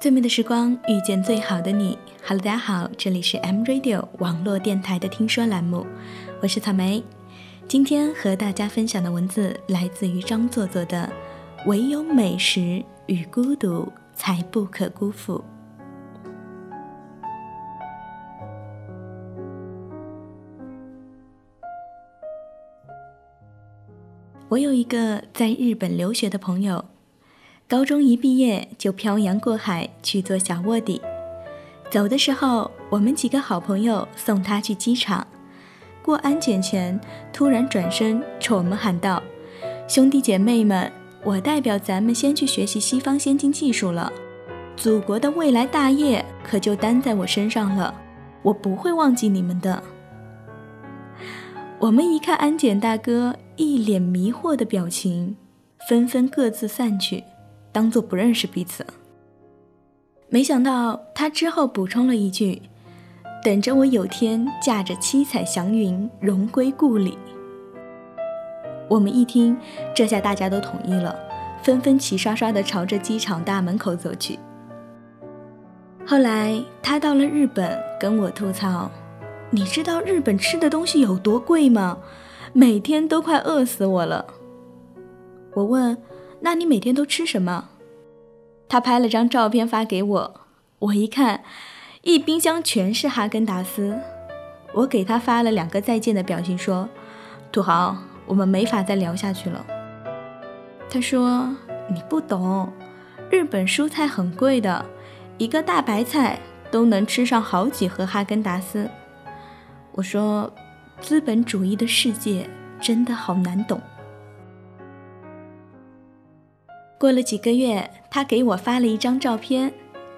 最美的时光遇见最好的你。Hello，大家好，这里是 M Radio 网络电台的听说栏目，我是草莓。今天和大家分享的文字来自于张作作的《唯有美食与孤独才不可辜负》。我有一个在日本留学的朋友。高中一毕业就漂洋过海去做小卧底，走的时候，我们几个好朋友送他去机场。过安检前，突然转身冲我们喊道：“兄弟姐妹们，我代表咱们先去学习西方先进技术了，祖国的未来大业可就担在我身上了，我不会忘记你们的。”我们一看安检大哥一脸迷惑的表情，纷纷各自散去。当做不认识彼此。没想到他之后补充了一句：“等着我有天驾着七彩祥云荣归故里。”我们一听，这下大家都同意了，纷纷齐刷刷地朝着机场大门口走去。后来他到了日本，跟我吐槽：“你知道日本吃的东西有多贵吗？每天都快饿死我了。”我问。那你每天都吃什么？他拍了张照片发给我，我一看，一冰箱全是哈根达斯。我给他发了两个再见的表情，说：“土豪，我们没法再聊下去了。”他说：“你不懂，日本蔬菜很贵的，一个大白菜都能吃上好几盒哈根达斯。”我说：“资本主义的世界真的好难懂。”过了几个月，他给我发了一张照片，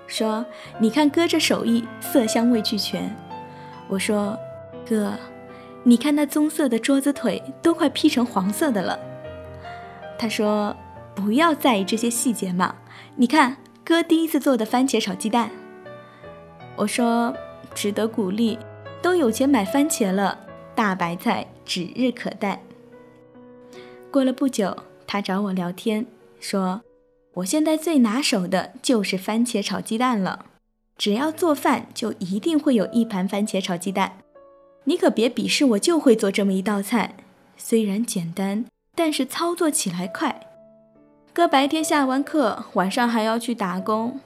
说：“你看哥这手艺，色香味俱全。”我说：“哥，你看那棕色的桌子腿都快劈成黄色的了。”他说：“不要在意这些细节嘛，你看哥第一次做的番茄炒鸡蛋。”我说：“值得鼓励，都有钱买番茄了，大白菜指日可待。”过了不久，他找我聊天。说，我现在最拿手的就是番茄炒鸡蛋了。只要做饭，就一定会有一盘番茄炒鸡蛋。你可别鄙视我，就会做这么一道菜。虽然简单，但是操作起来快。哥白天下完课，晚上还要去打工，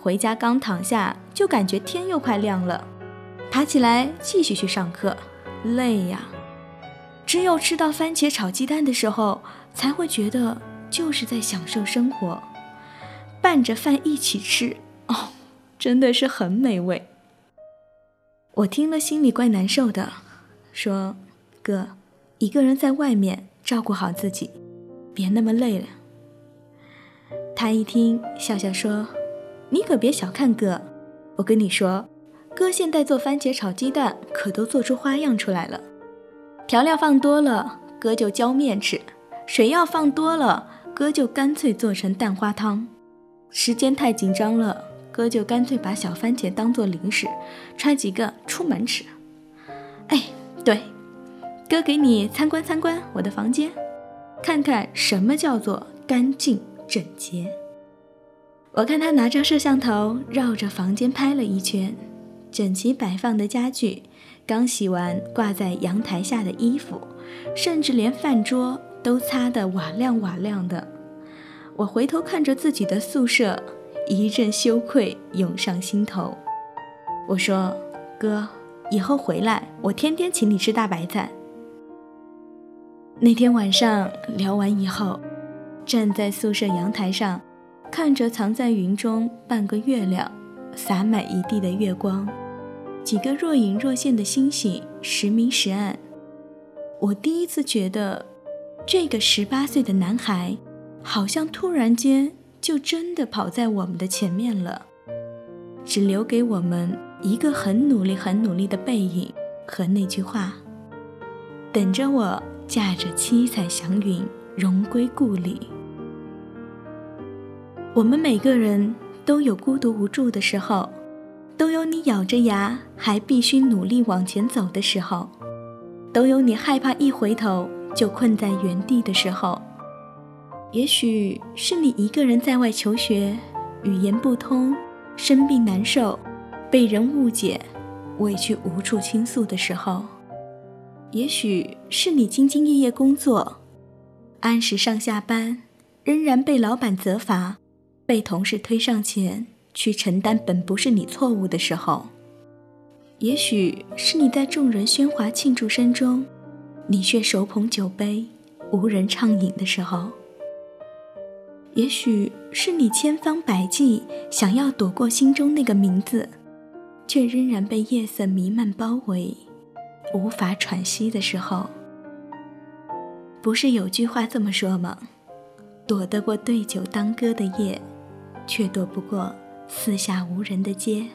回家刚躺下，就感觉天又快亮了。爬起来继续去上课，累呀。只有吃到番茄炒鸡蛋的时候，才会觉得。就是在享受生活，拌着饭一起吃哦，真的是很美味。我听了心里怪难受的，说：“哥，一个人在外面照顾好自己，别那么累了。”他一听，笑笑说：“你可别小看哥，我跟你说，哥现在做番茄炒鸡蛋可都做出花样出来了。调料放多了，哥就浇面吃；水要放多了。”哥就干脆做成蛋花汤，时间太紧张了，哥就干脆把小番茄当做零食，揣几个出门吃。哎，对，哥给你参观参观我的房间，看看什么叫做干净整洁。我看他拿着摄像头绕着房间拍了一圈，整齐摆放的家具，刚洗完挂在阳台下的衣服，甚至连饭桌。都擦得瓦亮瓦亮的，我回头看着自己的宿舍，一阵羞愧涌上心头。我说：“哥，以后回来我天天请你吃大白菜。”那天晚上聊完以后，站在宿舍阳台上，看着藏在云中半个月亮，洒满一地的月光，几个若隐若现的星星时明时暗，我第一次觉得。这个十八岁的男孩，好像突然间就真的跑在我们的前面了，只留给我们一个很努力、很努力的背影和那句话：“等着我驾着七彩祥云荣归故里。”我们每个人都有孤独无助的时候，都有你咬着牙还必须努力往前走的时候，都有你害怕一回头。就困在原地的时候，也许是你一个人在外求学，语言不通，生病难受，被人误解，委屈无处倾诉的时候；也许是你兢兢业业工作，按时上下班，仍然被老板责罚，被同事推上前去承担本不是你错误的时候；也许是你在众人喧哗庆祝声中，你却手捧酒杯，无人畅饮的时候。也许是你千方百计想要躲过心中那个名字，却仍然被夜色弥漫包围，无法喘息的时候。不是有句话这么说吗？躲得过对酒当歌的夜，却躲不过四下无人的街。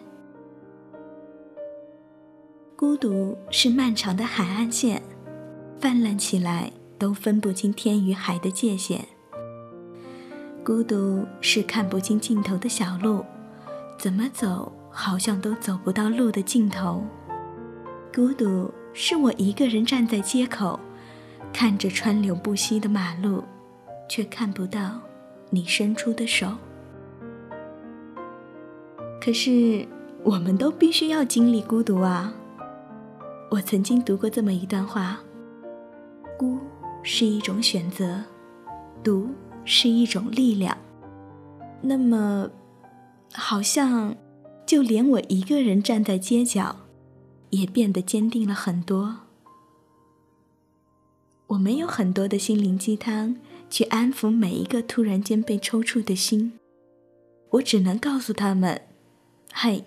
孤独是漫长的海岸线，泛滥起来都分不清天与海的界限。孤独是看不清尽头的小路，怎么走好像都走不到路的尽头。孤独是我一个人站在街口，看着川流不息的马路，却看不到你伸出的手。可是我们都必须要经历孤独啊！我曾经读过这么一段话：孤是一种选择，独。是一种力量，那么，好像就连我一个人站在街角，也变得坚定了很多。我没有很多的心灵鸡汤去安抚每一个突然间被抽搐的心，我只能告诉他们：“嘿，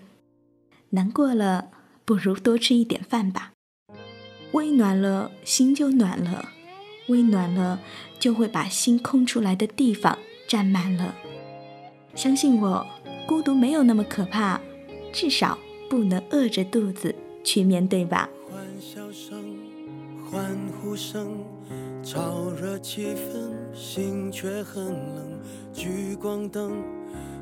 难过了，不如多吃一点饭吧，胃暖了，心就暖了。”胃暖了，就会把心空出来的地方占满了。相信我，孤独没有那么可怕，至少不能饿着肚子去面对吧。欢笑声、欢呼声，炒热气氛，心却很冷。聚光灯。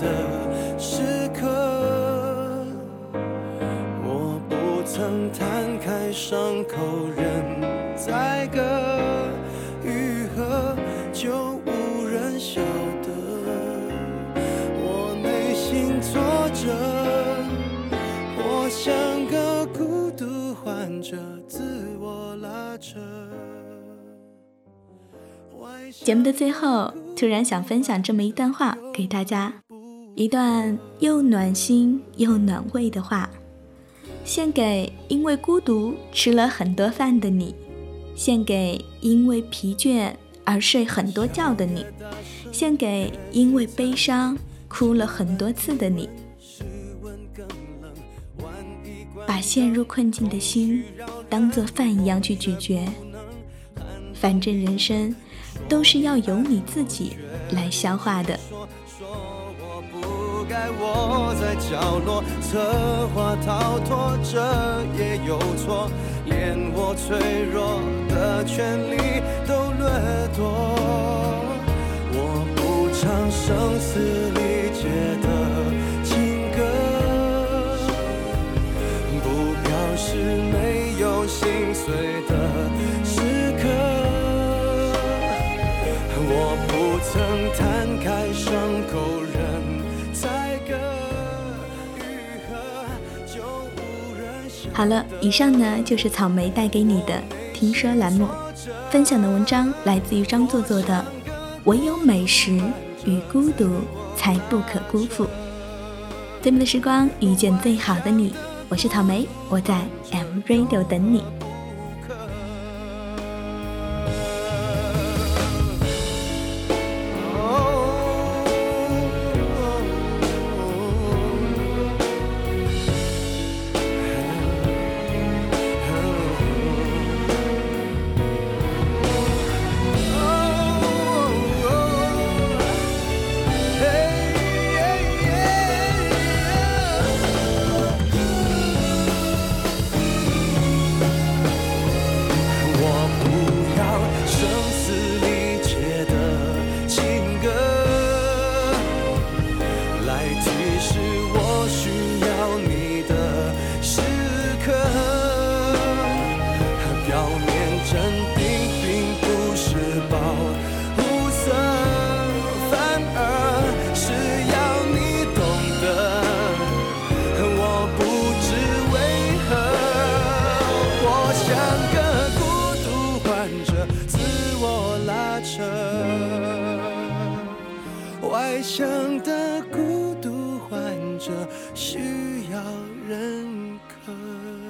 的时刻，我不曾摊开伤口任宰割，愈合就无人晓得。我内心挫折，我像个孤独患者，自我拉扯。节目的最后，突然想分享这么一段话给大家。一段又暖心又暖胃的话，献给因为孤独吃了很多饭的你，献给因为疲倦而睡很多觉的你，献给因为悲伤哭了很多次的你。把陷入困境的心当做饭一样去咀嚼，反正人生都是要由你自己来消化的。该窝在角落，策划逃脱，这也有错，连我脆弱的权利都掠夺。我不唱声嘶力曾摊开伤口。好了，以上呢就是草莓带给你的听说栏目，分享的文章来自于张作作的《唯有美食与孤独才不可辜负》。最美的时光遇见最好的你，我是草莓，我在 M Radio 等你。是我需要你的时刻，他表面镇定并不是保护色，反而是要你懂得，我不知为何，我像个孤独患者，自我拉扯，外向的孤。需要认可。